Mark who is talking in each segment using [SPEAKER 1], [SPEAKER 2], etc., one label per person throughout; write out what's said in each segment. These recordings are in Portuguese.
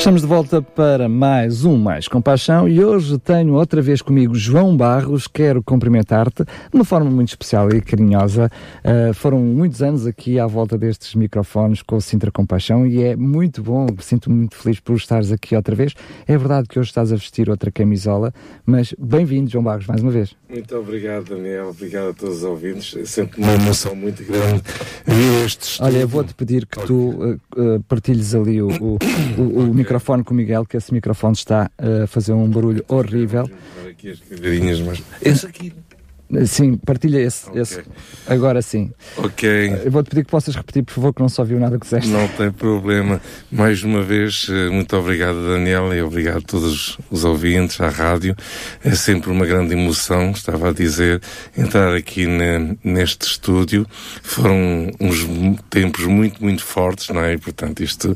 [SPEAKER 1] Estamos de volta para mais um Mais Compaixão e hoje tenho outra vez comigo João Barros. Quero cumprimentar-te de uma forma muito especial e carinhosa. Uh, foram muitos anos aqui à volta destes microfones com o Sintra Compaixão e é muito bom, sinto-me muito feliz por estares aqui outra vez. É verdade que hoje estás a vestir outra camisola, mas bem-vindo, João Barros, mais uma vez.
[SPEAKER 2] Muito obrigado, Daniel. Obrigado a todos os ouvintes. É sempre uma emoção muito grande ver estes.
[SPEAKER 1] Olha, eu vou-te pedir que tu uh, partilhes ali o, o, o, o microfone microfone com o Miguel, que esse microfone está a fazer um barulho horrível.
[SPEAKER 2] Aqui as cadeirinhas, mas. Esse aqui.
[SPEAKER 1] Sim, partilha esse, okay. esse. Agora sim.
[SPEAKER 2] Ok.
[SPEAKER 1] Eu vou-te pedir que possas repetir, por favor, que não só ouviu nada que disseste.
[SPEAKER 2] Não tem problema. Mais uma vez, eh, muito obrigado, Daniel, e obrigado a todos os ouvintes, à rádio. É sempre uma grande emoção, estava a dizer, entrar aqui ne, neste estúdio. Foram uns tempos muito, muito fortes, não é? E, portanto, isto,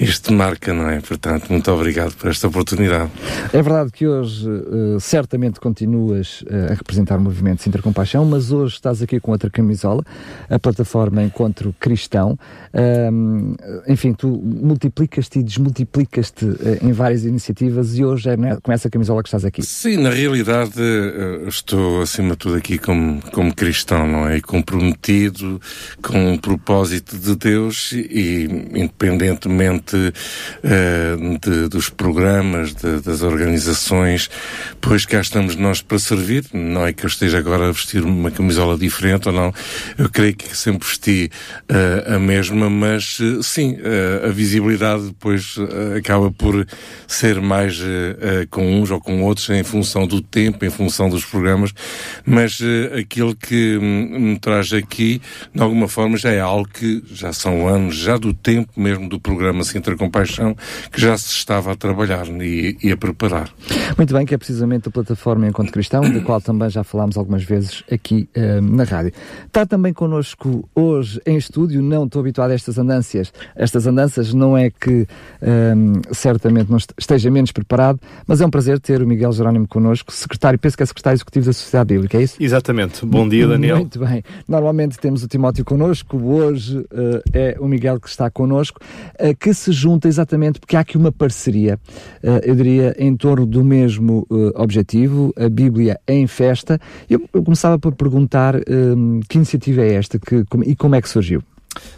[SPEAKER 2] isto marca, não é? Portanto, muito obrigado por esta oportunidade.
[SPEAKER 1] É verdade que hoje, uh, certamente, continuas uh, a representar o movimento Sintra Compaixão, mas hoje estás aqui com outra camisola, a plataforma Encontro Cristão. Um, enfim, tu multiplicas-te e desmultiplicas-te eh, em várias iniciativas e hoje é com essa camisola que estás aqui.
[SPEAKER 2] Sim, na realidade eh, estou acima de tudo aqui como, como cristão, não é? E comprometido com o propósito de Deus e independentemente uh, de, dos programas, de, das organizações, pois cá estamos nós para servir, não é que eu esteja agora vestir uma camisola diferente ou não. Eu creio que sempre vesti uh, a mesma, mas uh, sim, uh, a visibilidade depois acaba por ser mais com uns ou com outros em função do tempo, em função dos programas, mas aquilo que me traz aqui, de alguma forma, já é algo que já são anos, já do tempo mesmo do programa Sintra Compaixão, que já se estava a trabalhar e, e a preparar.
[SPEAKER 1] Muito bem, que é precisamente a plataforma Encontro Cristão, da qual também já falámos algumas vezes aqui uh, na rádio. Está também connosco hoje em estúdio, não estou habituado a estas andanças. Estas andanças não é que um, certamente não esteja menos preparado, mas é um prazer ter o Miguel Jerónimo connosco, secretário, penso que é secretário executivo da Sociedade Bíblica, é isso?
[SPEAKER 3] Exatamente. Bom dia, Daniel.
[SPEAKER 1] Muito bem. Normalmente temos o Timóteo connosco, hoje uh, é o Miguel que está connosco, que se junta exatamente porque há aqui uma parceria, eu diria, em torno do mesmo objetivo, a Bíblia em festa, eu, eu começava por perguntar um, que iniciativa é esta que, e como é que surgiu?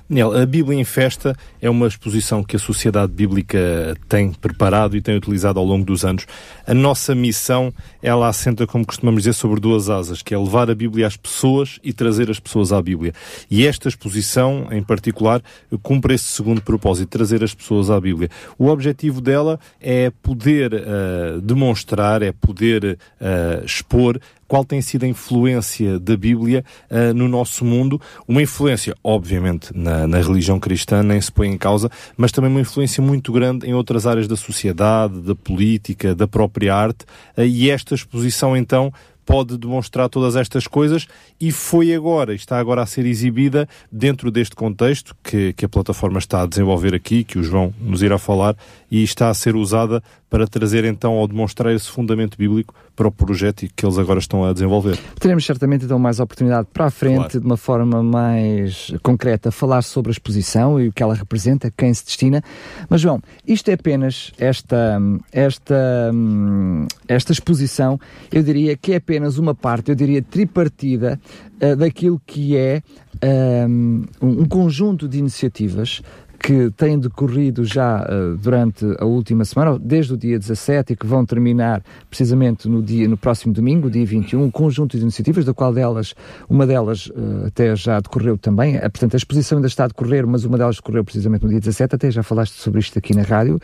[SPEAKER 3] Daniel, a Bíblia em Festa é uma exposição que a Sociedade Bíblica tem preparado e tem utilizado ao longo dos anos. A nossa missão, ela assenta, como costumamos dizer, sobre duas asas, que é levar a Bíblia às pessoas e trazer as pessoas à Bíblia. E esta exposição, em particular, cumpre esse segundo propósito, trazer as pessoas à Bíblia. O objetivo dela é poder uh, demonstrar, é poder uh, expor qual tem sido a influência da Bíblia uh, no nosso mundo. Uma influência, obviamente, na, na, religião cristã, nem se põe em causa, mas também uma influência muito grande em outras áreas da sociedade, da política, da própria arte. Uh, e esta exposição, então, pode demonstrar todas estas coisas e foi agora, está agora a ser exibida dentro deste contexto que, que a plataforma está a desenvolver aqui, que o João nos irá falar, e está a ser usada para trazer então ou demonstrar esse fundamento bíblico para o projeto que eles agora estão a desenvolver.
[SPEAKER 1] Teremos certamente então mais oportunidade para a frente, claro. de uma forma mais concreta, falar sobre a exposição e o que ela representa, quem se destina. Mas João, isto é apenas esta, esta, esta exposição, eu diria que é apenas uma parte, eu diria tripartida, uh, daquilo que é um, um conjunto de iniciativas que têm decorrido já uh, durante a última semana, desde o dia 17 e que vão terminar precisamente no dia no próximo domingo, dia 21, um conjunto de iniciativas, da qual delas, uma delas uh, até já decorreu também, portanto a exposição ainda está a decorrer, mas uma delas decorreu precisamente no dia 17, até já falaste sobre isto aqui na rádio,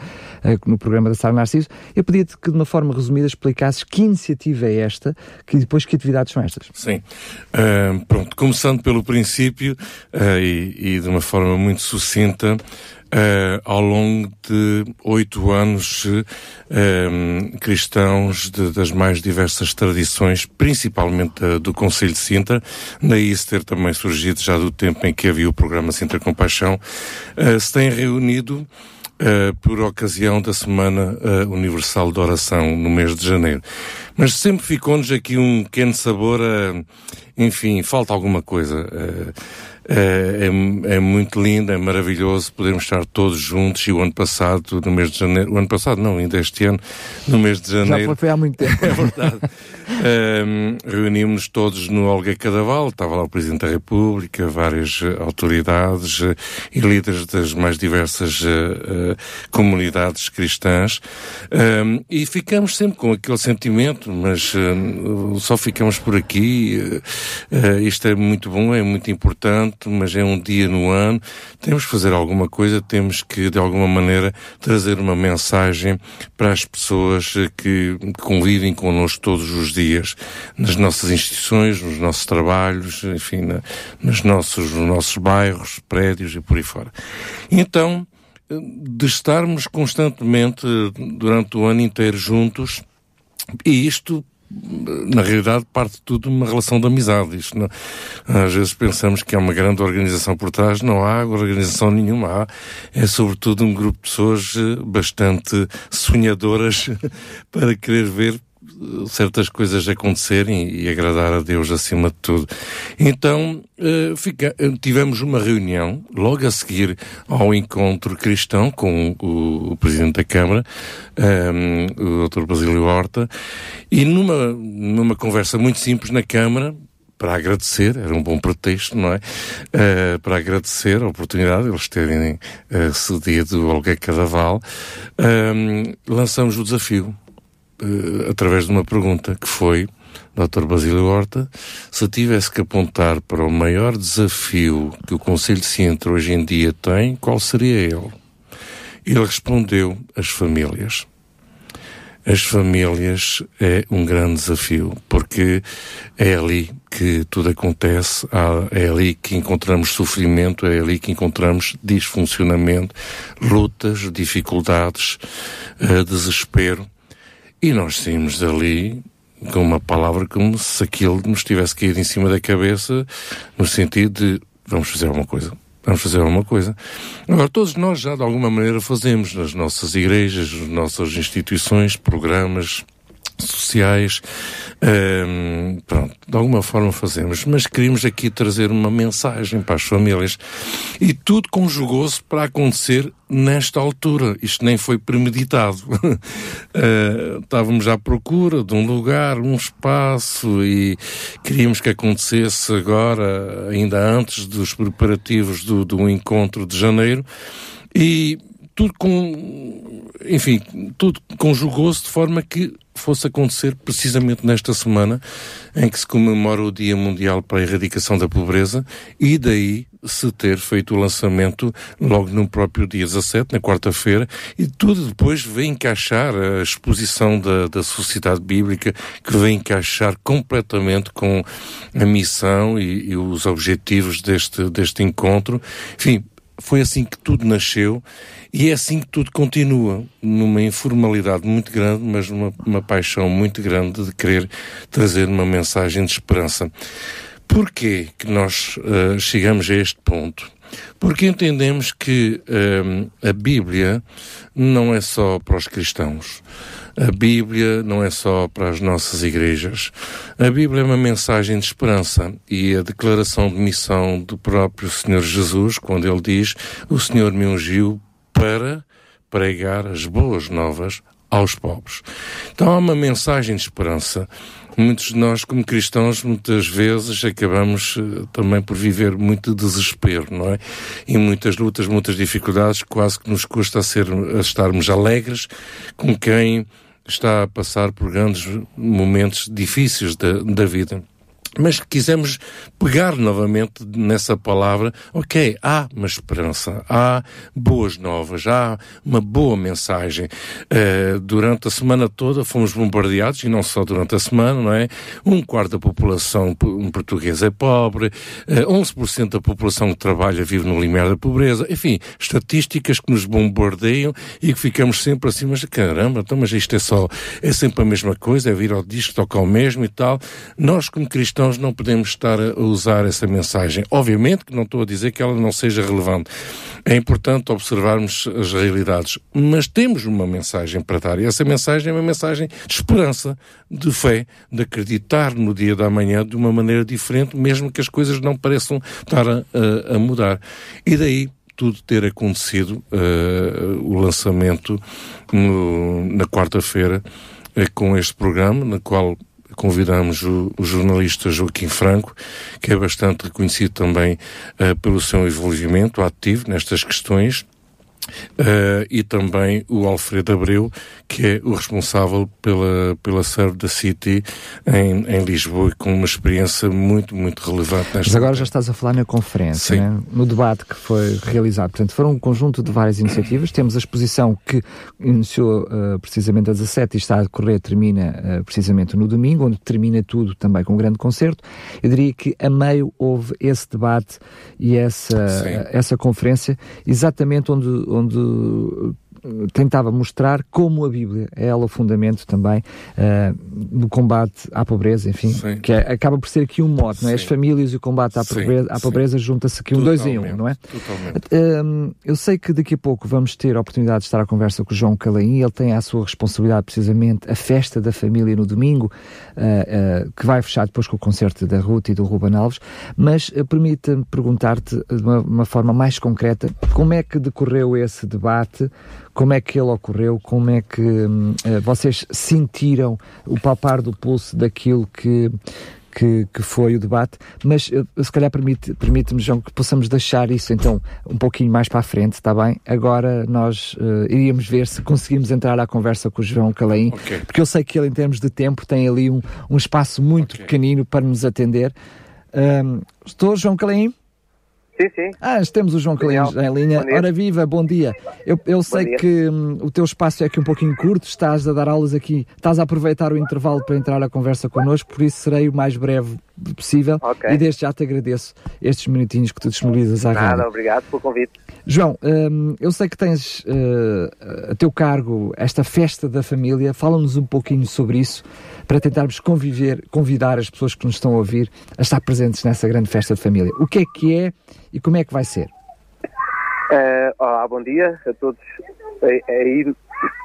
[SPEAKER 1] no programa da Sara Narciso. Eu pedi-te que de uma forma resumida explicasses que iniciativa é esta, que depois que atividades são estas.
[SPEAKER 2] Sim. Uh, pronto, começando pelo princípio uh, e, e, de uma forma muito sucinta, uh, ao longo de oito anos, cristãos de, das mais diversas tradições, principalmente do Conselho de Sintra, daí se ter também surgido já do tempo em que havia o programa Sintra Compaixão, se têm reunido uh, por ocasião da Semana uh, Universal de Oração, no mês de janeiro. Mas sempre ficou-nos aqui um pequeno sabor a, enfim, falta alguma coisa. Uh, é, é, é, muito lindo, é maravilhoso podermos estar todos juntos e o ano passado, no mês de janeiro, o ano passado não, ainda este ano, no mês de janeiro.
[SPEAKER 1] Já foi há muito tempo.
[SPEAKER 2] é verdade. Um, Reunimos-nos todos no Olga Cadaval, estava lá o Presidente da República, várias uh, autoridades uh, e líderes das mais diversas uh, comunidades cristãs um, e ficamos sempre com aquele sentimento, mas só ficamos por aqui. isto é muito bom, é muito importante mas é um dia no ano. Temos que fazer alguma coisa, temos que, de alguma maneira, trazer uma mensagem para as pessoas que convivem connosco todos os dias, nas nossas instituições, nos nossos trabalhos, enfim, na, nos, nossos, nos nossos bairros, prédios e por aí fora. Então, de estarmos constantemente durante o ano inteiro juntos, e isto na realidade parte tudo de uma relação de amizade. Isto não, às vezes pensamos que há uma grande organização por trás, não há organização nenhuma, há, é sobretudo um grupo de pessoas eh, bastante sonhadoras para querer ver certas coisas acontecerem e agradar a Deus acima de tudo. Então, uh, fica, tivemos uma reunião logo a seguir ao encontro cristão com o, o Presidente da Câmara, um, ehm, o Dr. Basílio Horta, e numa, numa conversa muito simples na Câmara, para agradecer, era um bom pretexto, não é? Uh, para agradecer a oportunidade de eles terem uh, cedido Olga Cadaval, uh, lançamos o desafio uh, através de uma pergunta que foi, Dr. Basílio Horta, se tivesse que apontar para o maior desafio que o Conselho de Sintra hoje em dia tem, qual seria ele? Ele respondeu: as famílias. As famílias é um grande desafio, porque é ali que tudo acontece, é ali que encontramos sofrimento, é ali que encontramos disfuncionamento, lutas, dificuldades, uh, desespero. E nós saímos dali com uma palavra como se aquilo nos tivesse caído em cima da cabeça, no sentido de vamos fazer alguma coisa. Vamos fazer alguma coisa. Agora, todos nós já de alguma maneira fazemos nas nossas igrejas, nas nossas instituições, programas, sociais, pronto, de alguma forma fazemos, mas queríamos aqui trazer uma mensagem para as famílias e tudo conjugou-se para acontecer nesta altura. Isto nem foi premeditado. uh, estávamos à procura de um lugar, um espaço e queríamos que acontecesse agora, ainda antes dos preparativos do, do encontro de janeiro e tudo com, enfim, tudo conjugou-se de forma que fosse acontecer precisamente nesta semana em que se comemora o Dia Mundial para a Erradicação da Pobreza e daí se ter feito o lançamento logo no próprio dia 17, na quarta-feira, e tudo depois vem encaixar a exposição da, da Sociedade Bíblica, que vem encaixar completamente com a missão e, e os objetivos deste, deste encontro. Enfim, foi assim que tudo nasceu e é assim que tudo continua, numa informalidade muito grande, mas numa uma paixão muito grande de querer trazer uma mensagem de esperança. Porquê que nós uh, chegamos a este ponto? Porque entendemos que uh, a Bíblia não é só para os cristãos. A Bíblia não é só para as nossas igrejas. A Bíblia é uma mensagem de esperança e a declaração de missão do próprio Senhor Jesus, quando ele diz: O Senhor me ungiu para pregar as boas novas aos pobres. Então há uma mensagem de esperança. Muitos de nós, como cristãos, muitas vezes acabamos uh, também por viver muito desespero, não é? E muitas lutas, muitas dificuldades, quase que nos custa a, ser, a estarmos alegres com quem está a passar por grandes momentos difíceis da, da vida mas quisemos pegar novamente nessa palavra, ok, há uma esperança, há boas novas, há uma boa mensagem. Uh, durante a semana toda fomos bombardeados, e não só durante a semana, não é? Um quarto da população portuguesa é pobre, uh, eh, 11% da população que trabalha vive no limiar da pobreza, enfim, estatísticas que nos bombardeiam e que ficamos sempre assim, mas caramba, então, mas isto é só, é sempre a mesma coisa, é vir ao disco, tocar o mesmo e tal. Nós, como cristãos, cristãos não podemos estar a usar essa mensagem. Obviamente que não estou a dizer que ela não seja relevante. É importante observarmos as realidades, mas temos uma mensagem para dar e essa mensagem é uma mensagem de esperança, de fé, de acreditar no dia da manhã de uma maneira diferente, mesmo que as coisas não pareçam estar a, a, a mudar. E daí tudo ter acontecido, uh, o lançamento no, na quarta-feira uh, com este programa, na qual convidamos o, o, jornalista Joaquim Franco, que é bastante reconhecido também uh, pelo seu envolvimento ativo nestas questões, Uh, e também o Alfredo Abreu, que é o responsável pela, pela Serve da City em, em Lisboa, com uma experiência muito, muito relevante nesta.
[SPEAKER 1] Mas agora já estás a falar na conferência, né? no debate que foi realizado. Portanto, foram um conjunto de várias iniciativas. Temos a exposição que iniciou uh, precisamente às 17 e está a decorrer, termina uh, precisamente no domingo, onde termina tudo também com um grande concerto. Eu diria que a meio houve esse debate e essa, essa conferência, exatamente onde onde tentava mostrar como a Bíblia é ela o fundamento também uh, no combate à pobreza, enfim, sim. que é, acaba por ser aqui um mote, não é? As famílias e o combate à pobreza, à pobreza junta-se aqui um dois em um, não é? Uh, eu sei que daqui a pouco vamos ter a oportunidade de estar à conversa com o João Calaim, ele tem à sua responsabilidade precisamente a festa da família no domingo, uh, que vai fechar depois com o concerto da Ruth e do Ruben Alves, mas permita-me perguntar-te de uma, uma forma mais concreta, como é que decorreu esse debate, como é que ele ocorreu? Como é que uh, vocês sentiram o palpar do pulso daquilo que, que, que, foi o debate, mas uh, se calhar permite-me, permite João, que possamos deixar isso então um pouquinho mais para a frente, está bem? Agora nós uh, iríamos ver se conseguimos entrar à conversa com o João Calaim, okay. porque eu sei que ele, em termos de tempo, tem ali um, um espaço muito okay. pequenino para nos atender. estou, João Calaim?
[SPEAKER 4] Sim, sim.
[SPEAKER 1] Ah, temos o João Calins em linha. Ora viva, bom dia. Eu, eu sei dia. que hum, o teu espaço é aqui um pouquinho curto, estás a dar aulas aqui, estás a aproveitar o intervalo para entrar à conversa connosco, por isso serei o mais breve possível okay. e desde já te agradeço estes minutinhos que tu disponibilizas à
[SPEAKER 4] Nada, obrigado pelo convite.
[SPEAKER 1] João, hum, eu sei que tens uh, a teu cargo esta festa da família, fala-nos um pouquinho sobre isso para tentarmos conviver, convidar as pessoas que nos estão a ouvir a estar presentes nessa grande festa de família. O que é que é e como é que vai ser?
[SPEAKER 4] Uh, olá, bom dia a todos aí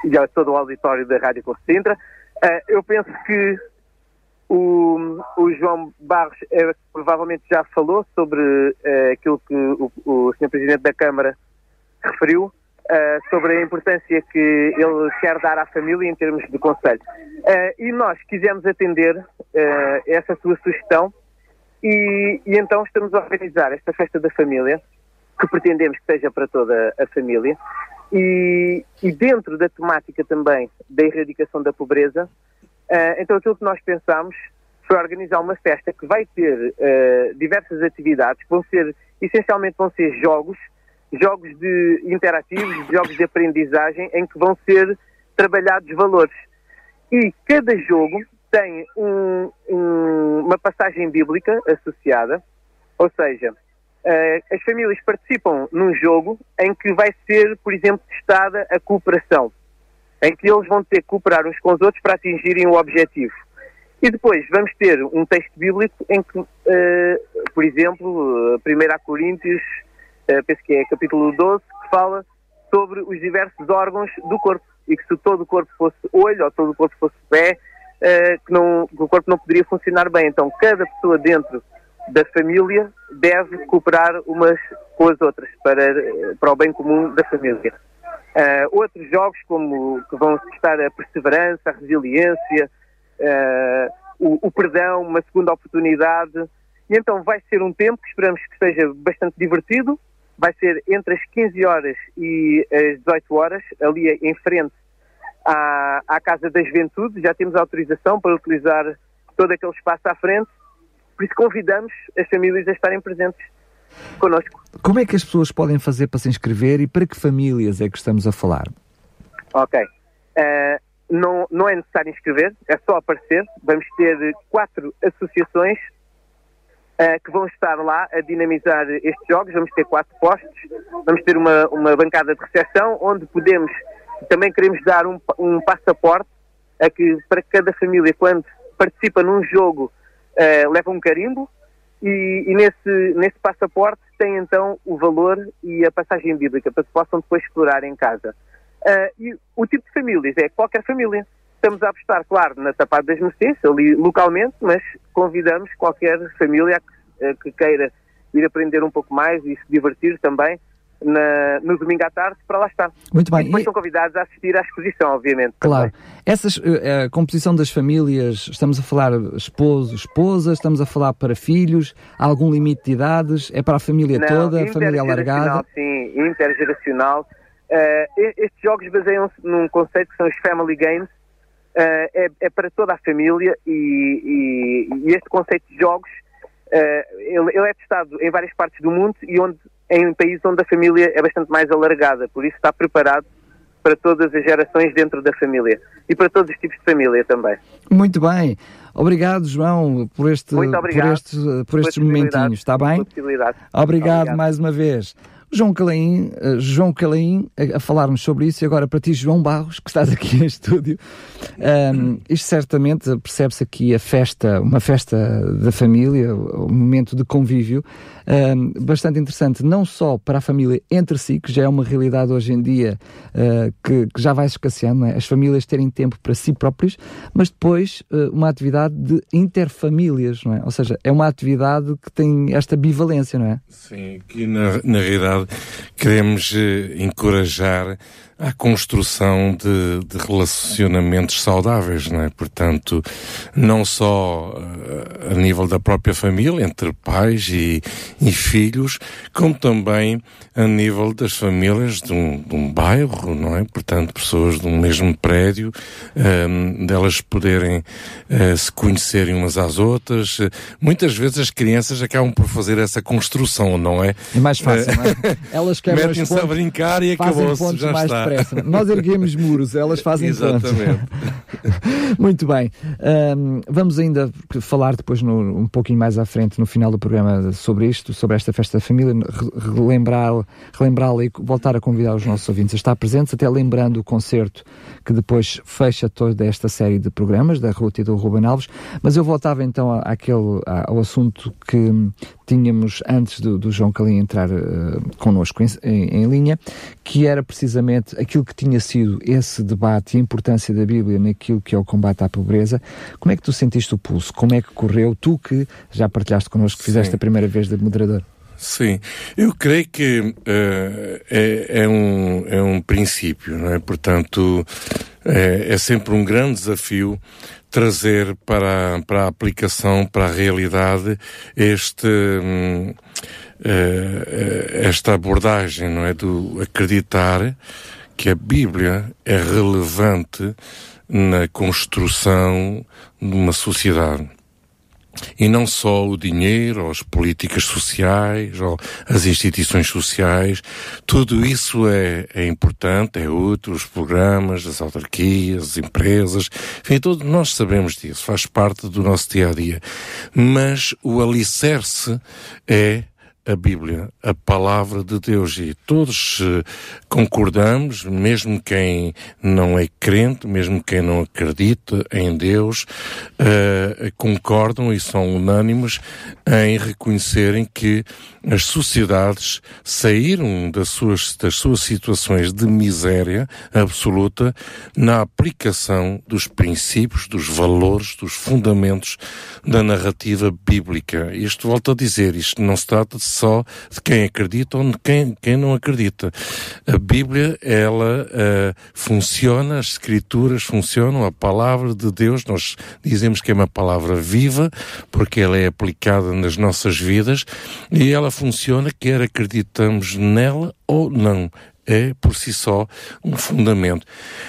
[SPEAKER 4] e a todo o auditório da Rádio Corte Sintra. Uh, eu penso que o, o João Barros é, provavelmente já falou sobre uh, aquilo que o, o Sr. Presidente da Câmara referiu, uh, sobre a importância que ele quer dar à família em termos de conselho. Uh, e nós quisemos atender uh, essa sua sugestão e, e, então estamos a organizar esta festa da família, que pretendemos que seja para toda a família, e, e dentro da temática também da erradicação da pobreza, então aquilo que nós pensamos foi organizar uma festa que vai ter diversas atividades, vão ser, essencialmente vão ser jogos, jogos de interativos, jogos de aprendizagem em que vão ser trabalhados valores. E cada jogo tem um, um, uma passagem bíblica associada, ou seja, uh, as famílias participam num jogo em que vai ser, por exemplo, testada a cooperação, em que eles vão ter que cooperar uns com os outros para atingirem o objetivo. E depois vamos ter um texto bíblico em que, uh, por exemplo, 1 Coríntios uh, penso que é capítulo 12, que fala sobre os diversos órgãos do corpo e que se todo o corpo fosse olho ou todo o corpo fosse pé, uh, que, não, que o corpo não poderia funcionar bem. Então, cada pessoa dentro da família deve cooperar umas com as outras para, para o bem comum da família. Uh, outros jogos como que vão testar a perseverança, a resiliência, uh, o, o, perdão, uma segunda oportunidade. E então vai ser um tempo que esperamos que seja bastante divertido. Vai ser entre as 15 horas e as 18 horas, ali em frente à, à Casa da Juventude. Já temos autorização para utilizar todo aquele espaço à frente. Por isso convidamos as famílias a estarem presentes connosco.
[SPEAKER 1] Como é que as pessoas podem fazer para se inscrever e para que famílias é que estamos a falar?
[SPEAKER 4] Ok. Uh, não, não é necessário inscrever, é só aparecer. Vamos ter quatro associações uh, que vão estar lá a dinamizar estes jogos. Vamos ter quatro postos, vamos ter uma, uma bancada de recepção onde podemos, também queremos dar um, um passaporte a que, para cada família, quando participa num jogo, uh, leva um carimbo e, e, nesse, nesse passaporte tem então o valor e a passagem bíblica para que possam depois explorar em casa. Uh, e o tipo de famílias é qualquer família. Estamos a apostar, claro, na Tapada das Mercês, ali localmente, mas convidamos qualquer família que, que queira ir aprender um pouco mais e se divertir também na, no domingo à tarde para lá estar.
[SPEAKER 1] Muito bem. E
[SPEAKER 4] depois e... são convidados a assistir à exposição, obviamente.
[SPEAKER 1] Claro. Essa eh, a composição das famílias, estamos a falar esposo, esposa, estamos a falar para filhos, há algum limite de idades? É para a família
[SPEAKER 4] Não,
[SPEAKER 1] toda, a família alargada?
[SPEAKER 4] Sim, intergeracional. Uh, estes jogos baseiam-se num conceito que são os family games. Uh, é, é, para toda a família e, e, e este conceito de jogos uh, ele, ele, é testado em várias partes do mundo e onde em países onde a família é bastante mais alargada, por isso está preparado para todas as gerações dentro da família e para todos os tipos de família também.
[SPEAKER 1] Muito bem. Obrigado, João, por, este, por, estes, por estes momentinhos, está bem? Obrigado, Obrigado mais uma vez. João Calaim, uh, João Calaim a, falar-nos sobre isso e agora para ti, João Barros, que estás aqui em estúdio. Um, isto certamente percebe-se aqui a festa, uma festa da família, um momento de convívio um, bastante interessante, não só para a família entre si, que já é uma realidade hoje em dia uh, que, que, já vai escasseando, é? as famílias terem tempo para si próprios, mas depois uh, uma atividade de interfamílias, não é? Ou seja, é uma atividade que tem esta bivalência, não é?
[SPEAKER 2] Sim, que na, na realidade queremos uh, encorajar à construção de, de, relacionamentos saudáveis, não é? Portanto, não só uh, a nível da própria família, entre pais e, e, filhos, como também a nível das famílias de um, de um bairro, não é? Portanto, pessoas de um mesmo prédio, um, ehm, delas poderem uh, se conhecerem umas às outras. Muitas vezes as crianças acabam por fazer essa construção, não é?
[SPEAKER 1] É mais fácil, não é?
[SPEAKER 2] Elas quebram Metem-se a brincar e acabou-se, já está
[SPEAKER 1] depressa. Nós erguemos muros, elas fazem
[SPEAKER 2] Exatamente.
[SPEAKER 1] Muito bem. Um, vamos ainda falar depois no, um pouquinho mais à frente, no final do programa, sobre isto, sobre esta festa da família, relembrá-la relembrá e voltar a convidar os nossos ouvintes a estar presentes, até lembrando o concerto que depois fecha toda esta série de programas da Ruta e do Ruben Alves. Mas eu voltava então àquele, ao assunto que tínhamos antes do, do João Calim entrar uh, connosco em, em, em, linha, que era precisamente aquilo que tinha sido esse debate e a importância da Bíblia naquilo que é o combate à pobreza. Como é que tu sentiste o pulso? Como é que correu? Tu que já partilhaste connosco, que fizeste Sim. a primeira vez de moderador.
[SPEAKER 2] Sim, eu creio que uh, é, é, um, é um princípio, não é? Portanto, é, é sempre um grande desafio trazer para, para a aplicação, para a realidade, este, hum, eh, esta abordagem, não é? Do acreditar que a Bíblia é relevante na construção de uma sociedade. E não só o dinheiro, ou as políticas sociais, ou as instituições sociais, tudo isso é, é importante, é útil, os programas, as autarquias, as empresas, enfim, todos nós sabemos disso, faz parte do nosso dia a dia. Mas o alicerce é a Bíblia, a palavra de Deus, e todos uh, concordamos, mesmo quem não é crente, mesmo quem não acredita em Deus, uh, concordam e são unânimes em reconhecerem que as sociedades saíram das suas, das suas situações de miséria absoluta na aplicação dos princípios, dos valores, dos fundamentos da narrativa bíblica. Isto volto a dizer, isto não se trata de só de quem acredita ou de quem, quem não acredita. A Bíblia, ela uh, funciona, as escrituras funcionam, a palavra de Deus, nós dizemos que é uma palavra viva, porque ela é aplicada nas nossas vidas, e ela funciona quer acreditamos nela ou não. É, por si só, um fundamento.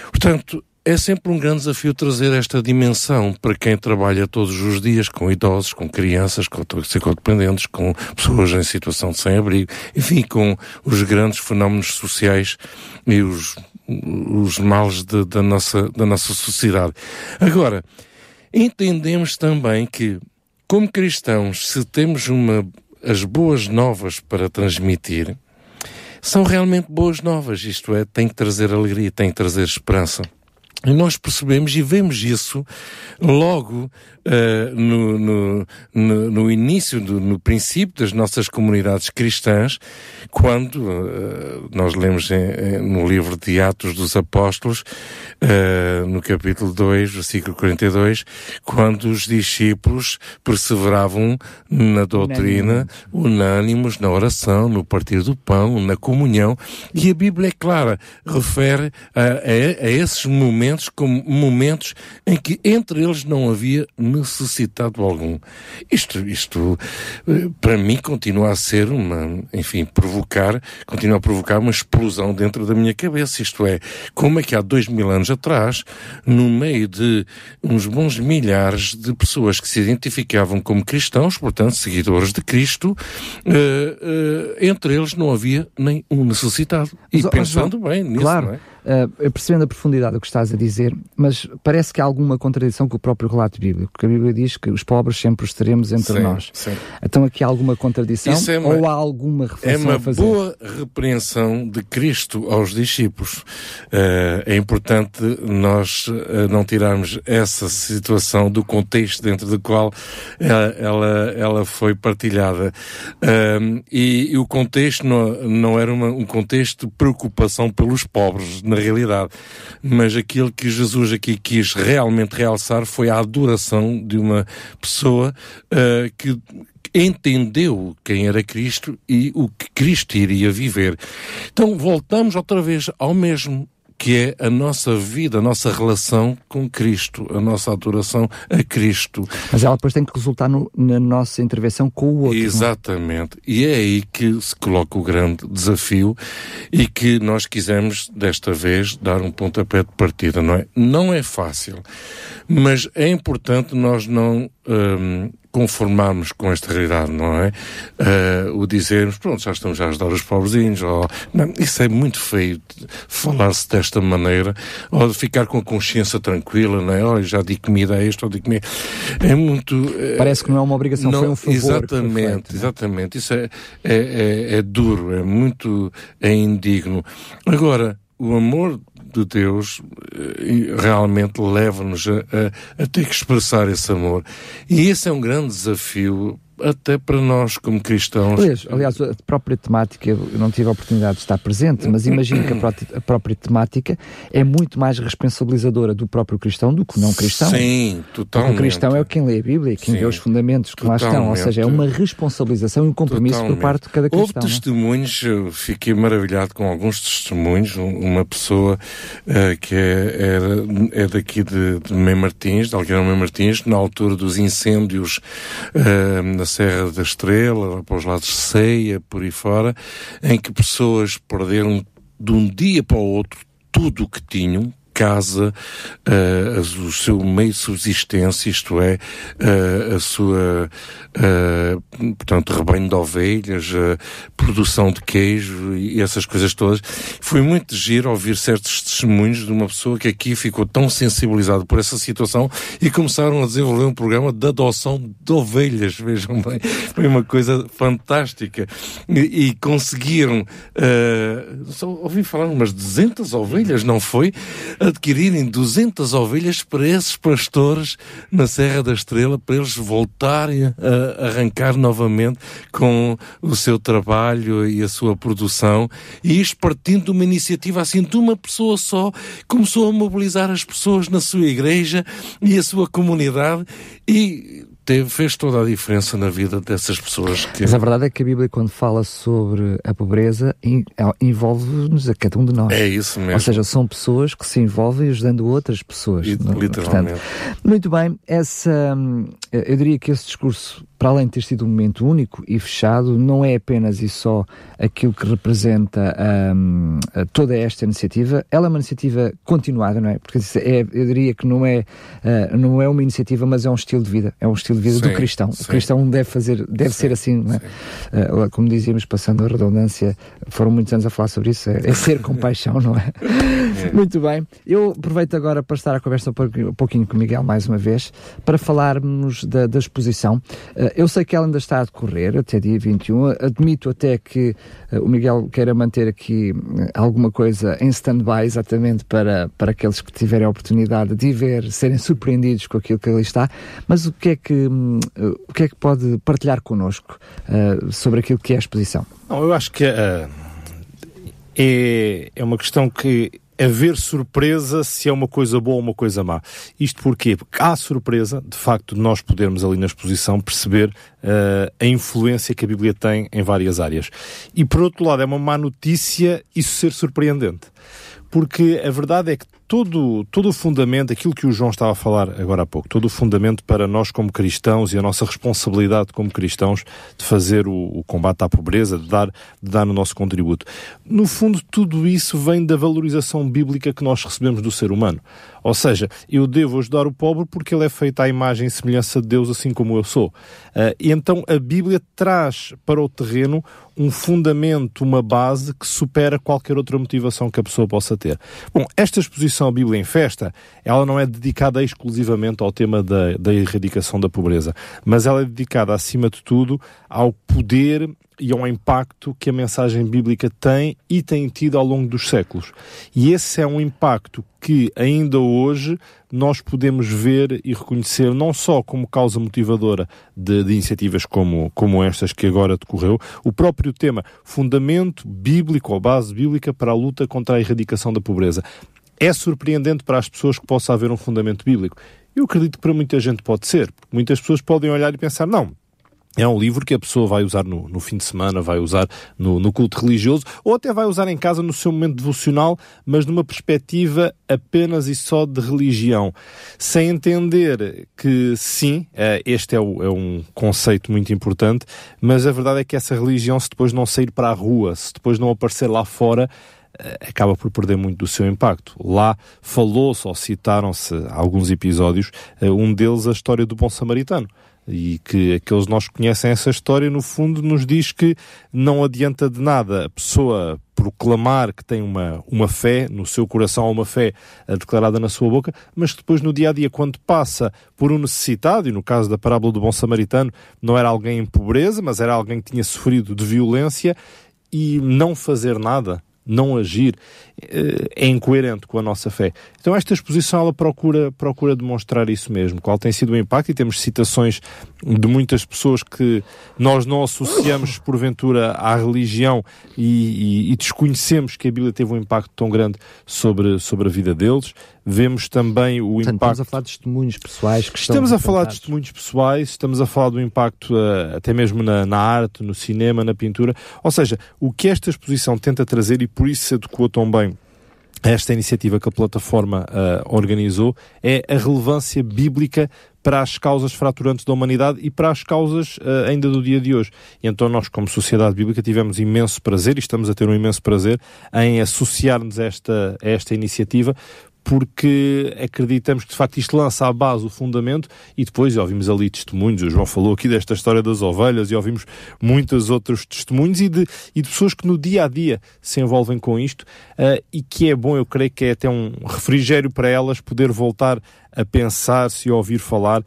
[SPEAKER 2] Portanto, é sempre um grande desafio trazer esta dimensão para quem trabalha todos os dias com idosos, com crianças, com psicodependentes, com pessoas em situação de sem-abrigo, enfim, com os grandes fenómenos sociais e os, os males de, da, nossa, da nossa sociedade. Agora, entendemos também que, como cristãos, se temos uma, as boas novas para transmitir, são realmente boas novas, isto é, tem que trazer alegria, tem que trazer esperança. E nós percebemos e vemos isso logo uh, no, no, no, no, início, do, no princípio das nossas comunidades cristãs, quando uh, nós lemos em, no livro de Atos dos Apóstolos, uh, no capítulo 2, versículo 42, quando os discípulos perseveravam na doutrina, unânimos na oração, no partir do pão, na comunhão, e a Bíblia é clara, refere a, a, a esses momentos momentos como momentos em que entre eles não havia necessitado algum. Isto, isto eh, para mim continua a ser uma, enfim, provocar, continua a provocar uma explosão dentro da minha cabeça. Isto é, como é que há dois mil anos atrás, no meio de uns bons milhares de pessoas que se identificavam como cristãos, portanto, seguidores de Cristo, uh, uh, entre eles não havia nem um necessitado. E Mas, pensando bem nisso,
[SPEAKER 1] claro.
[SPEAKER 2] não é?
[SPEAKER 1] Uh, percebendo a profundidade do que estás a dizer, mas parece que há alguma contradição com o próprio relato bíblico, porque a Bíblia diz que os pobres sempre os teremos entre
[SPEAKER 2] sim,
[SPEAKER 1] nós.
[SPEAKER 2] Sim.
[SPEAKER 1] Então aqui há alguma contradição
[SPEAKER 2] é uma,
[SPEAKER 1] ou há alguma reflexão
[SPEAKER 2] É uma
[SPEAKER 1] a fazer?
[SPEAKER 2] boa repreensão de Cristo aos discípulos. Uh, é importante nós uh, não tirarmos essa situação do contexto dentro do qual ela, ela, ela foi partilhada. E, e, o contexto não, não era uma, um contexto de preocupação pelos pobres, na realidade. Mas aquilo que Jesus aqui quis realmente realçar foi a adoração de uma pessoa uh, que entendeu quem era Cristo e o que Cristo iria viver. Então voltamos outra vez ao mesmo que é a nossa vida, a nossa relação com Cristo, a nossa adoração a Cristo.
[SPEAKER 1] Mas ela depois tem que resultar no, na nossa intervenção com o outro. É?
[SPEAKER 2] Exatamente. E é aí que se coloca o grande desafio e que nós quisemos, desta vez, dar um pontapé de partida, não é? Não é fácil, mas é importante nós não hum, conformarmos com esta realidade, não é? Uh, o dizermos, pronto, já estamos a ajudar os pobrezinhos, ou, não, isso é muito feio, falar-se desta maneira, ou ficar com a consciência tranquila, não é? Olha, já di comida a este, ou di comida... É muito... Uh,
[SPEAKER 1] Parece que não é uma obrigação, não, foi um favor.
[SPEAKER 2] Exatamente,
[SPEAKER 1] feito,
[SPEAKER 2] é? exatamente. Isso é, é, é, é duro, é muito é indigno. Agora, o amor de Deus eh, realmente leva-nos a, a, a ter que expressar esse amor. E esse é um grande desafio até para nós como cristãos.
[SPEAKER 1] Aliás, aliás, a própria temática, eu não tive a oportunidade de estar presente, mas imagino que a própria, a própria temática é muito mais responsabilizadora do próprio cristão do que o não cristão.
[SPEAKER 2] Sim, totalmente.
[SPEAKER 1] Porque o cristão é quem lê a Bíblia, quem Sim, vê os fundamentos que totalmente. lá estão, ou seja, é uma responsabilização e um compromisso totalmente. por parte de cada cristão.
[SPEAKER 2] Houve é? testemunhos, eu fiquei maravilhado com alguns testemunhos, uma pessoa uh, que é, é, é daqui de, de Mem Martins, de Algueirão Mem Martins, na altura dos incêndios uh, Serra da Estrela, para os lados de Ceia, por aí fora, em que pessoas perderam de um dia para o outro tudo o que tinham, casa, uh, o seu meio de subsistência, isto é, uh, a sua, uh, portanto, rebanho de ovelhas, produção de queijo e essas coisas todas. Foi muito giro ouvir certos testemunhos de uma pessoa que aqui ficou tão sensibilizada por essa situação e começaram a desenvolver um programa de adoção de ovelhas, vejam bem. Foi uma coisa fantástica. E, e conseguiram, só ouvi falar umas 200 ovelhas, não foi? Adquirirem 200 ovelhas para esses pastores na Serra da Estrela, para eles voltarem a arrancar novamente com o seu trabalho e a sua produção. E isto partindo de uma iniciativa assim de uma pessoa só, começou a mobilizar as pessoas na sua igreja e a sua comunidade e teve, fez toda a diferença na vida dessas pessoas. Que...
[SPEAKER 1] Mas a verdade é que a Bíblia, quando fala sobre a pobreza, envolve-nos a cada um de nós.
[SPEAKER 2] É isso mesmo.
[SPEAKER 1] Ou seja, são pessoas que se envolvem ajudando outras pessoas.
[SPEAKER 2] E, literalmente. Portanto,
[SPEAKER 1] muito bem, essa, hum, eu diria que esse discurso para além de ter sido um momento único e fechado, não é apenas e só aquilo que representa um, toda esta iniciativa. Ela é uma iniciativa continuada, não é? Porque é, eu diria que não é, uh, não é uma iniciativa, mas é um estilo de vida. É um estilo de vida sim, do cristão. Sim. O cristão deve fazer, deve sim, ser assim, não é? Uh, como dizíamos, passando a redundância, foram muitos anos a falar sobre isso. É, é ser com paixão, não é? é? Muito bem. Eu aproveito agora para estar a conversa um pouquinho com o Miguel mais uma vez, para falarmos da, da exposição. Uh, eu sei que ela ainda está a decorrer até dia 21. Admito até que uh, o Miguel queira manter aqui uh, alguma coisa em stand-by, exatamente para, para aqueles que tiverem a oportunidade de ver, serem surpreendidos com aquilo que ali está. Mas o que é que, um, o que, é que pode partilhar connosco sobre aquilo que é a exposição?
[SPEAKER 3] Não, eu acho que é, é uma questão que haver surpresa se é uma coisa boa ou uma coisa má. Isto porquê? Porque há surpresa, de facto, nós podermos ali na exposição perceber uh, a influência que a Bíblia tem em várias áreas. E por outro lado, é uma má notícia isso ser surpreendente. Porque a verdade é que todo, todo o fundamento, aquilo que o João estava a falar agora há pouco, todo o fundamento para nós como cristãos e a nossa responsabilidade como cristãos de fazer o, o combate à pobreza, de dar, de dar o nosso contributo. No fundo, tudo isso vem da valorização bíblica que nós recebemos do ser humano. Ou seja, eu devo ajudar o pobre porque ele é feito à imagem e semelhança de Deus, assim como eu sou. Uh, e então a Bíblia traz para o terreno um fundamento, uma base que supera qualquer outra motivação que a pessoa possa ter. Bom, esta exposição Bíblia em Festa, ela não é dedicada exclusivamente ao tema da, da erradicação da pobreza, mas ela é dedicada, acima de tudo, ao poder e ao impacto que a mensagem bíblica tem e tem tido ao longo dos séculos. E esse é um impacto que ainda hoje nós podemos ver e reconhecer não só como causa motivadora de, de, iniciativas como, como estas que agora decorreu, o próprio tema fundamento bíblico ou base bíblica para a luta contra a erradicação da pobreza. É surpreendente para as pessoas que possa haver um fundamento bíblico. Eu acredito que para muita gente pode ser, porque muitas pessoas podem olhar e pensar, não, é um livro que a pessoa vai usar no, no fim de semana, vai usar no, no, culto religioso, ou até vai usar em casa no seu momento devocional, mas numa perspectiva apenas e só de religião. Sem entender que, sim, eh, este é, o, é um conceito muito importante, mas a verdade é que essa religião, se depois não sair para a rua, se depois não aparecer lá fora, eh, acaba por perder muito do seu impacto. Lá falou-se ou citaram-se alguns episódios, eh, um deles a história do bom samaritano e que aqueles nós conhecem essa história, no fundo, nos diz que não adianta de nada a pessoa proclamar que tem uma, uma fé no seu coração, uma fé eh, declarada na sua boca, mas depois no dia a dia, quando passa por um necessitado, e no caso da parábola do bom samaritano, não era alguém em pobreza, mas era alguém que tinha sofrido de violência e não fazer nada não agir, eh, é incoerente com a nossa fé. Então esta exposição ela procura, procura demonstrar isso mesmo, qual tem sido o impacto, e temos citações de muitas pessoas que nós não associamos porventura à religião e, e, e desconhecemos que a Bíblia teve um impacto tão grande sobre, sobre a vida deles. Vemos também o Portanto, impacto.
[SPEAKER 1] Estamos a falar de testemunhos pessoais que
[SPEAKER 3] Estamos a falar de testemunhos pessoais, estamos a falar do impacto uh, até mesmo na, na, arte, no cinema, na pintura. Ou seja, o que esta exposição tenta trazer, e por isso se adequou tão bem esta iniciativa que a plataforma uh, organizou, é a relevância bíblica para as causas fraturantes da humanidade e para as causas uh, ainda do dia de hoje. E então nós, como sociedade bíblica, tivemos imenso prazer e estamos a ter um imenso prazer em associar-nos a esta, a esta iniciativa, porque acreditamos que de facto isto lança à base o fundamento e depois ouvimos ali testemunhos, o João falou aqui desta história das ovelhas e ouvimos muitos outros testemunhos e de, e de pessoas que no dia a dia se envolvem com isto uh, e que é bom, eu creio que é até um refrigério para elas poder voltar a pensar-se e ouvir falar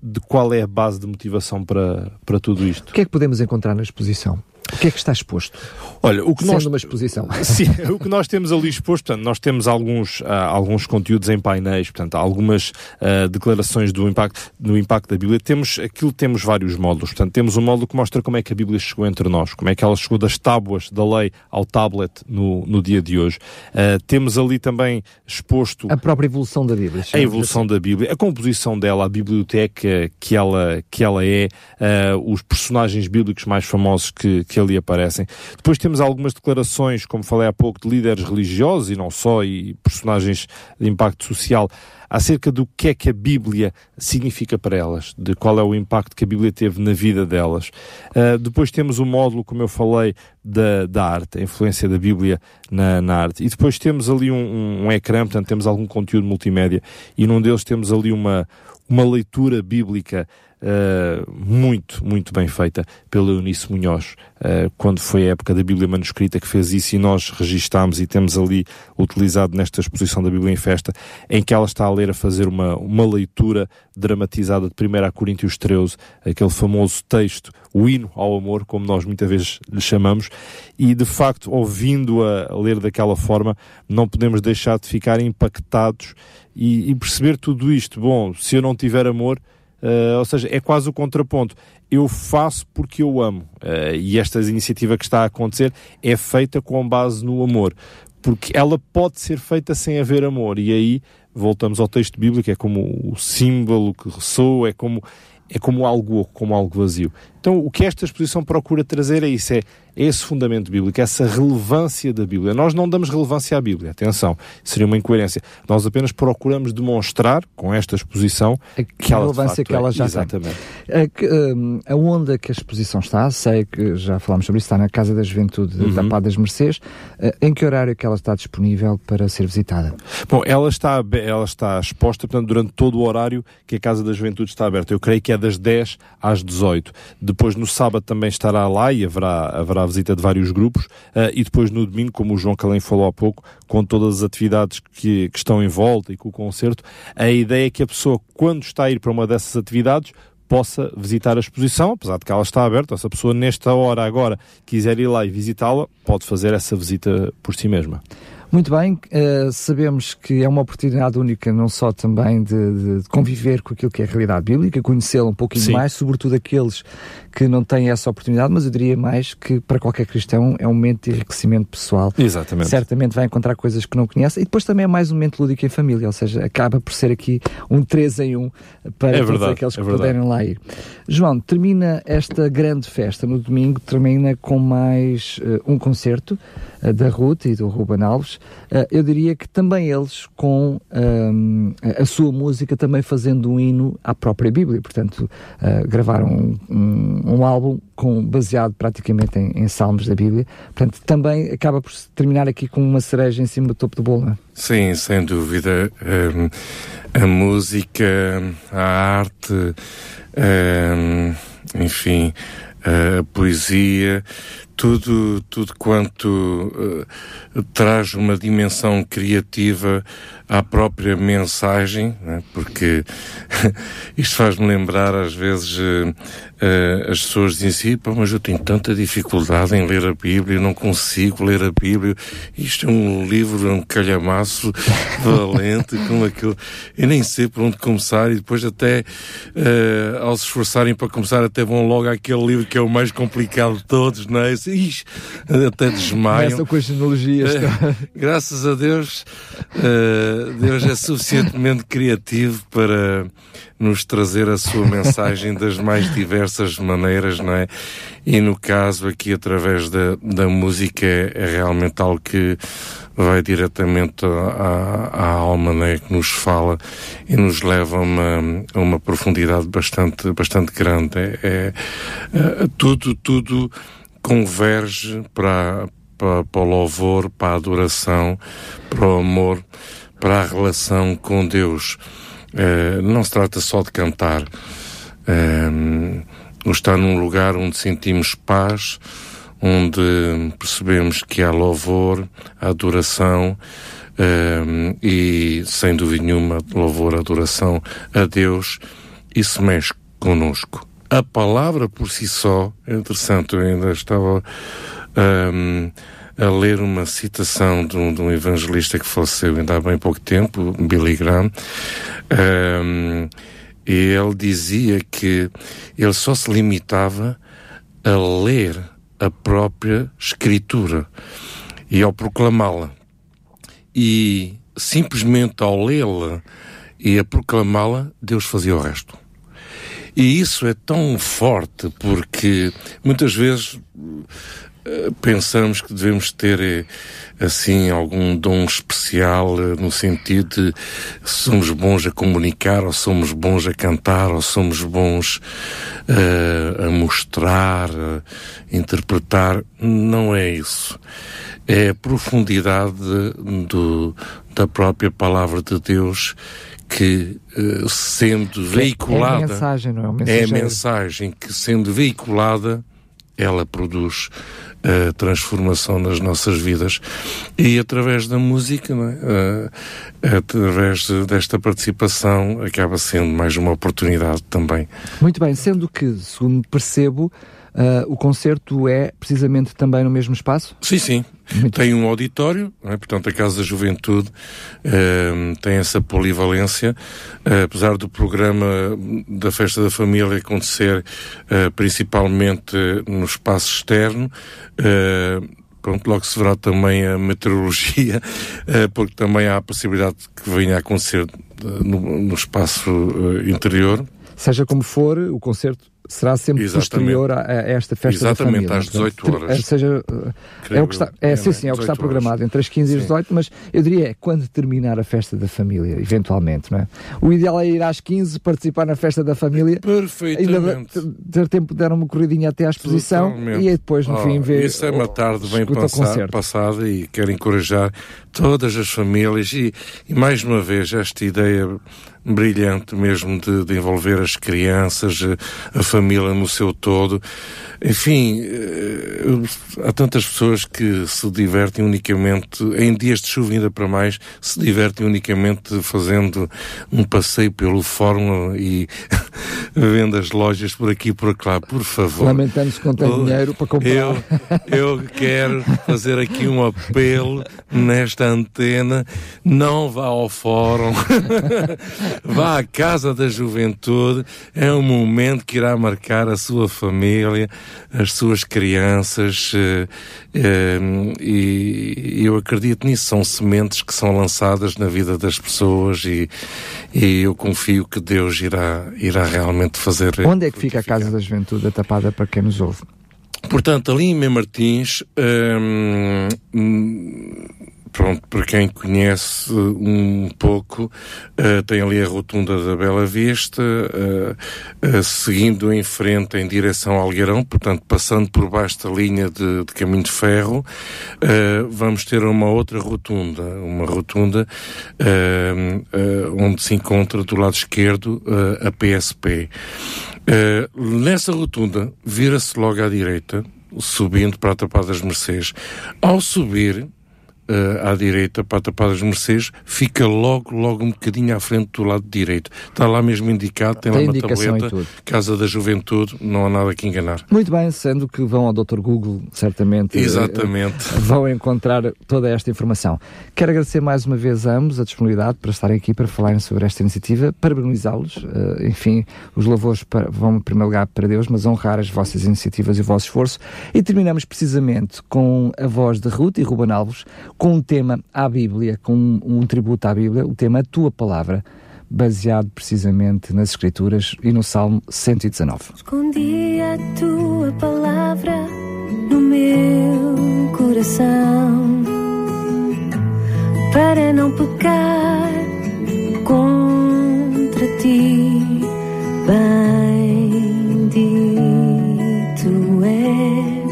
[SPEAKER 3] de qual é a base de motivação para, para tudo isto.
[SPEAKER 1] O que é que podemos encontrar na exposição? O que é que está exposto?
[SPEAKER 3] Olha, o que
[SPEAKER 1] Sendo
[SPEAKER 3] nós
[SPEAKER 1] uma exposição.
[SPEAKER 3] Sim, o que nós temos ali exposto, portanto, nós temos alguns, uh, alguns conteúdos em painéis, portanto, algumas uh, declarações do impacto, do impacto da Bíblia. Temos, aquilo temos vários módulos, portanto, temos um módulo que mostra como é que a Bíblia chegou entre nós, como é que ela chegou das tábuas da lei ao tablet no, no dia de hoje. Uh, temos ali também exposto...
[SPEAKER 1] A própria evolução da Bíblia.
[SPEAKER 3] A evolução assim. da Bíblia, a composição dela, a biblioteca que ela, que ela é, os personagens bíblicos mais famosos que, que ali aparecem. Depois temos algumas declarações como falei há pouco, de líderes religiosos e não só, e personagens de impacto social, acerca do que é que a Bíblia significa para elas, de qual é o impacto que a Bíblia teve na vida delas. Uh, depois temos o módulo, como eu falei, da, da arte, a influência da Bíblia na, na arte. E depois temos ali um, um, um ecrã, portanto, temos algum conteúdo multimédia, e num deles temos ali uma, uma leitura bíblica uh, muito, muito bem feita pela Eunice Munhoz, uh, quando foi a época da Bíblia manuscrita que fez isso e nós registámos e temos ali utilizado nesta exposição da Bíblia em Festa, em que ela está a ler, a fazer uma, uma leitura dramatizada de 1 Coríntios 13, aquele famoso texto, o hino ao amor, como nós muitas vezes lhe chamamos, e de facto, ouvindo-a ler daquela forma, não podemos deixar de ficar impactados e, e perceber tudo isto. Bom, se eu não tiver amor, Uh, ou seja, é quase o contraponto. Eu faço porque eu amo. Uh, e esta iniciativa que está a acontecer é feita com base no amor. Porque ela pode ser feita sem haver amor. E aí voltamos ao texto bíblico, é como o símbolo que ressoa, é como, é como algo como algo vazio. Então, o que esta exposição procura trazer é isso, é esse fundamento bíblico, essa relevância da Bíblia. Nós não damos relevância à Bíblia, atenção, seria uma incoerência. Nós apenas procuramos demonstrar, com esta exposição,
[SPEAKER 1] a
[SPEAKER 3] que
[SPEAKER 1] relevância que ela já
[SPEAKER 3] é. Exatamente.
[SPEAKER 1] tem. A, a, onda que a exposição está, sei que já falámos sobre isso, está na Casa da Juventude uhum. da Pá das Mercês. Em que horário é que ela está disponível para ser visitada?
[SPEAKER 3] Bom, ela está, ela está exposta, portanto, durante todo o horário que a Casa da Juventude está aberta. Eu creio que é das 10 às 18. Depois, no sábado, também estará lá e haverá, haverá visita de vários grupos. Uh, e depois, no domingo, como o João Calém falou há pouco, com todas as atividades que, que estão em volta e com o concerto, a ideia é que a pessoa, quando está a ir para uma dessas atividades, possa visitar a exposição, apesar de que ela está aberta. Se a pessoa, nesta hora agora, quiser ir lá e visitá-la, pode fazer essa visita por si mesma.
[SPEAKER 1] Muito bem, uh, sabemos que é uma oportunidade única não só também de, de conviver com aquilo que é a realidade bíblica, conhecê-la um pouquinho Sim. mais, sobretudo aqueles que não têm essa oportunidade, mas eu diria mais que para qualquer cristão é um momento de enriquecimento pessoal.
[SPEAKER 3] Exatamente.
[SPEAKER 1] Certamente vai encontrar coisas que não conhece e depois também é mais um momento lúdico em família, ou seja, acaba por ser aqui um 3 em 1 para
[SPEAKER 3] é
[SPEAKER 1] todos
[SPEAKER 3] verdade,
[SPEAKER 1] aqueles que
[SPEAKER 3] é
[SPEAKER 1] puderem lá ir. João, termina esta grande festa no domingo, termina com mais uh, um concerto uh, da Ruth e do Ruben Alves. Uh, eu diria que também eles com a sua música também fazendo um hino à própria Bíblia, portanto gravaram um, um um álbum com, baseado praticamente em, em, salmos da Bíblia. Portanto, também acaba por terminar aqui com uma cereja em cima do topo do bolo. É?
[SPEAKER 2] Sim, sem dúvida. Um, a música, a arte, um, enfim, a poesia, tudo, tudo quanto uh, traz uma dimensão criativa à própria mensagem, né? porque isto faz-me lembrar às vezes uh, uh, as pessoas dizem assim, mas eu tenho tanta dificuldade em ler a Bíblia, não consigo ler a Bíblia, isto é um livro, é um calhamaço valente, como aquilo, eu nem sei por onde começar e depois até ao se esforçarem para começar até vão logo àquele livro que é o mais complicado de todos, não é? Ixi, até desmaiam.
[SPEAKER 1] Começam com as genealogias.
[SPEAKER 2] graças a Deus, Deus é suficientemente criativo para nos trazer a sua mensagem das mais diversas maneiras, não é? E no caso aqui através da, da música é, é realmente algo que vai diretamente à, à alma, né? Que nos fala e nos leva a uma, a uma profundidade bastante, bastante grande. É, é, é tudo, tudo converge para, para, para o louvor, para a adoração, para o amor, para a relação com Deus. Uh, não se trata só de cantar. Uh, estar num lugar onde sentimos paz, onde percebemos que há louvor, adoração uh, e, sem dúvida nenhuma, louvor, adoração a Deus, isso mexe conosco. A palavra por si só, é interessante, eu ainda estava um, a ler uma citação de um, de um, evangelista que faleceu ainda há bem pouco tempo, Billy Graham, um, e ele dizia que ele só se limitava a ler a própria escritura e ao proclamá-la. E simplesmente ao lê-la e a proclamá-la, Deus fazia o resto. E isso é tão forte porque muitas vezes pensamos que devemos ter eh, assim algum dom especial eh, no sentido de somos bons a comunicar ou somos bons a cantar ou somos bons uh, a mostrar, a interpretar. Não é isso. É a profundidade do, da própria palavra de Deus que, uh, sendo veiculada. É
[SPEAKER 1] a mensagem, não é? O
[SPEAKER 2] é a mensagem que, sendo veiculada, ela produz uh, transformação nas nossas vidas. E através da música, é? uh, através desta participação, acaba sendo mais uma oportunidade também.
[SPEAKER 1] Muito bem, sendo que, segundo percebo, Uh, o concerto é precisamente também no mesmo espaço?
[SPEAKER 2] Sim, sim. Muito tem um auditório, é? portanto, a Casa da Juventude uh, tem essa polivalência. Uh, apesar do programa da Festa da Família acontecer principalmente no espaço externo, pronto, logo se verá também a meteorologia, porque também há a possibilidade que venha a acontecer no, no espaço interior.
[SPEAKER 1] Seja como for, o concerto será sempre Exatamente. posterior a, a, esta festa
[SPEAKER 2] Exatamente,
[SPEAKER 1] da família.
[SPEAKER 2] às 18 horas.
[SPEAKER 1] Ou seja, é o que está, é, sim, sim, é o que está programado horas. entre as 15 e as 18, mas eu diria é quando terminar a festa da família, eventualmente, não é? O ideal é ir às 15, participar na festa da família.
[SPEAKER 2] Perfeitamente.
[SPEAKER 1] Ainda ter tempo de dar uma corridinha até à exposição Totalmente. e depois, no oh, fim, ver.
[SPEAKER 2] Isso é uma tarde bem passada, passada e quero encorajar todas as famílias e, e mais uma vez esta ideia brilhante mesmo de, de, envolver as crianças, a família no seu todo. Enfim, eh, há tantas pessoas que se divertem unicamente, em dias de chuva ainda para mais, se divertem unicamente fazendo um passeio pelo fórum e vendo as lojas por aqui e por lá, por favor.
[SPEAKER 1] Lamentando-se que não tem dinheiro para comprar.
[SPEAKER 2] Eu, eu quero fazer aqui um apelo nesta antena, não vá ao fórum, vá à Casa da Juventude, é um momento que irá marcar a sua família, as suas crianças, uh, uh, e, e, eu acredito nisso. São sementes que são lançadas na vida das pessoas e, e eu confio que Deus irá, irá realmente fazer.
[SPEAKER 1] Onde é que fica a Casa da Juventude tapada para quem nos ouve?
[SPEAKER 2] Portanto, ali em Mem Martins, hum, pronto, para quem conhece um pouco, uh, tem ali a rotunda da Bela Vista, uh, uh, seguindo em frente em direção ao Algueirão, portanto, passando por baixo da linha de, de caminho de ferro, vamos ter uma outra rotunda, uma rotunda onde se encontra do lado esquerdo a PSP. nessa rotunda, vira-se logo à direita, subindo para a Tapada das Mercês. Ao subir, uh, à direita, para a Tapada das Mercês, fica logo, logo um bocadinho à frente do lado direito. Está lá mesmo indicado, tem, tem lá uma tableta, Casa da Juventude, não há nada que enganar.
[SPEAKER 1] Muito bem, sendo que vão ao Dr. Google, certamente.
[SPEAKER 2] Exatamente.
[SPEAKER 1] Uh, vão encontrar toda esta informação. Quero agradecer mais uma vez a ambos a disponibilidade para estarem aqui para falarem sobre esta iniciativa, parabenizá-los, uh, enfim, os louvores para, vão em primeiro lugar para Deus, mas honrar as vossas iniciativas e o vosso esforço. E terminamos precisamente com a voz de Ruth e Ruben Alves, com um tema à Bíblia, com um, um tributo à Bíblia, o tema A Tua Palavra, baseado precisamente nas Escrituras e no Salmo 119.
[SPEAKER 5] Escondi a Tua Palavra no meu coração para não pecar contra Ti. Bendito és,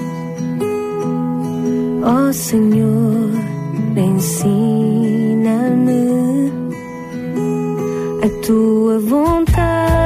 [SPEAKER 5] ó Senhor ensina-me a tua vontade.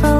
[SPEAKER 5] Tua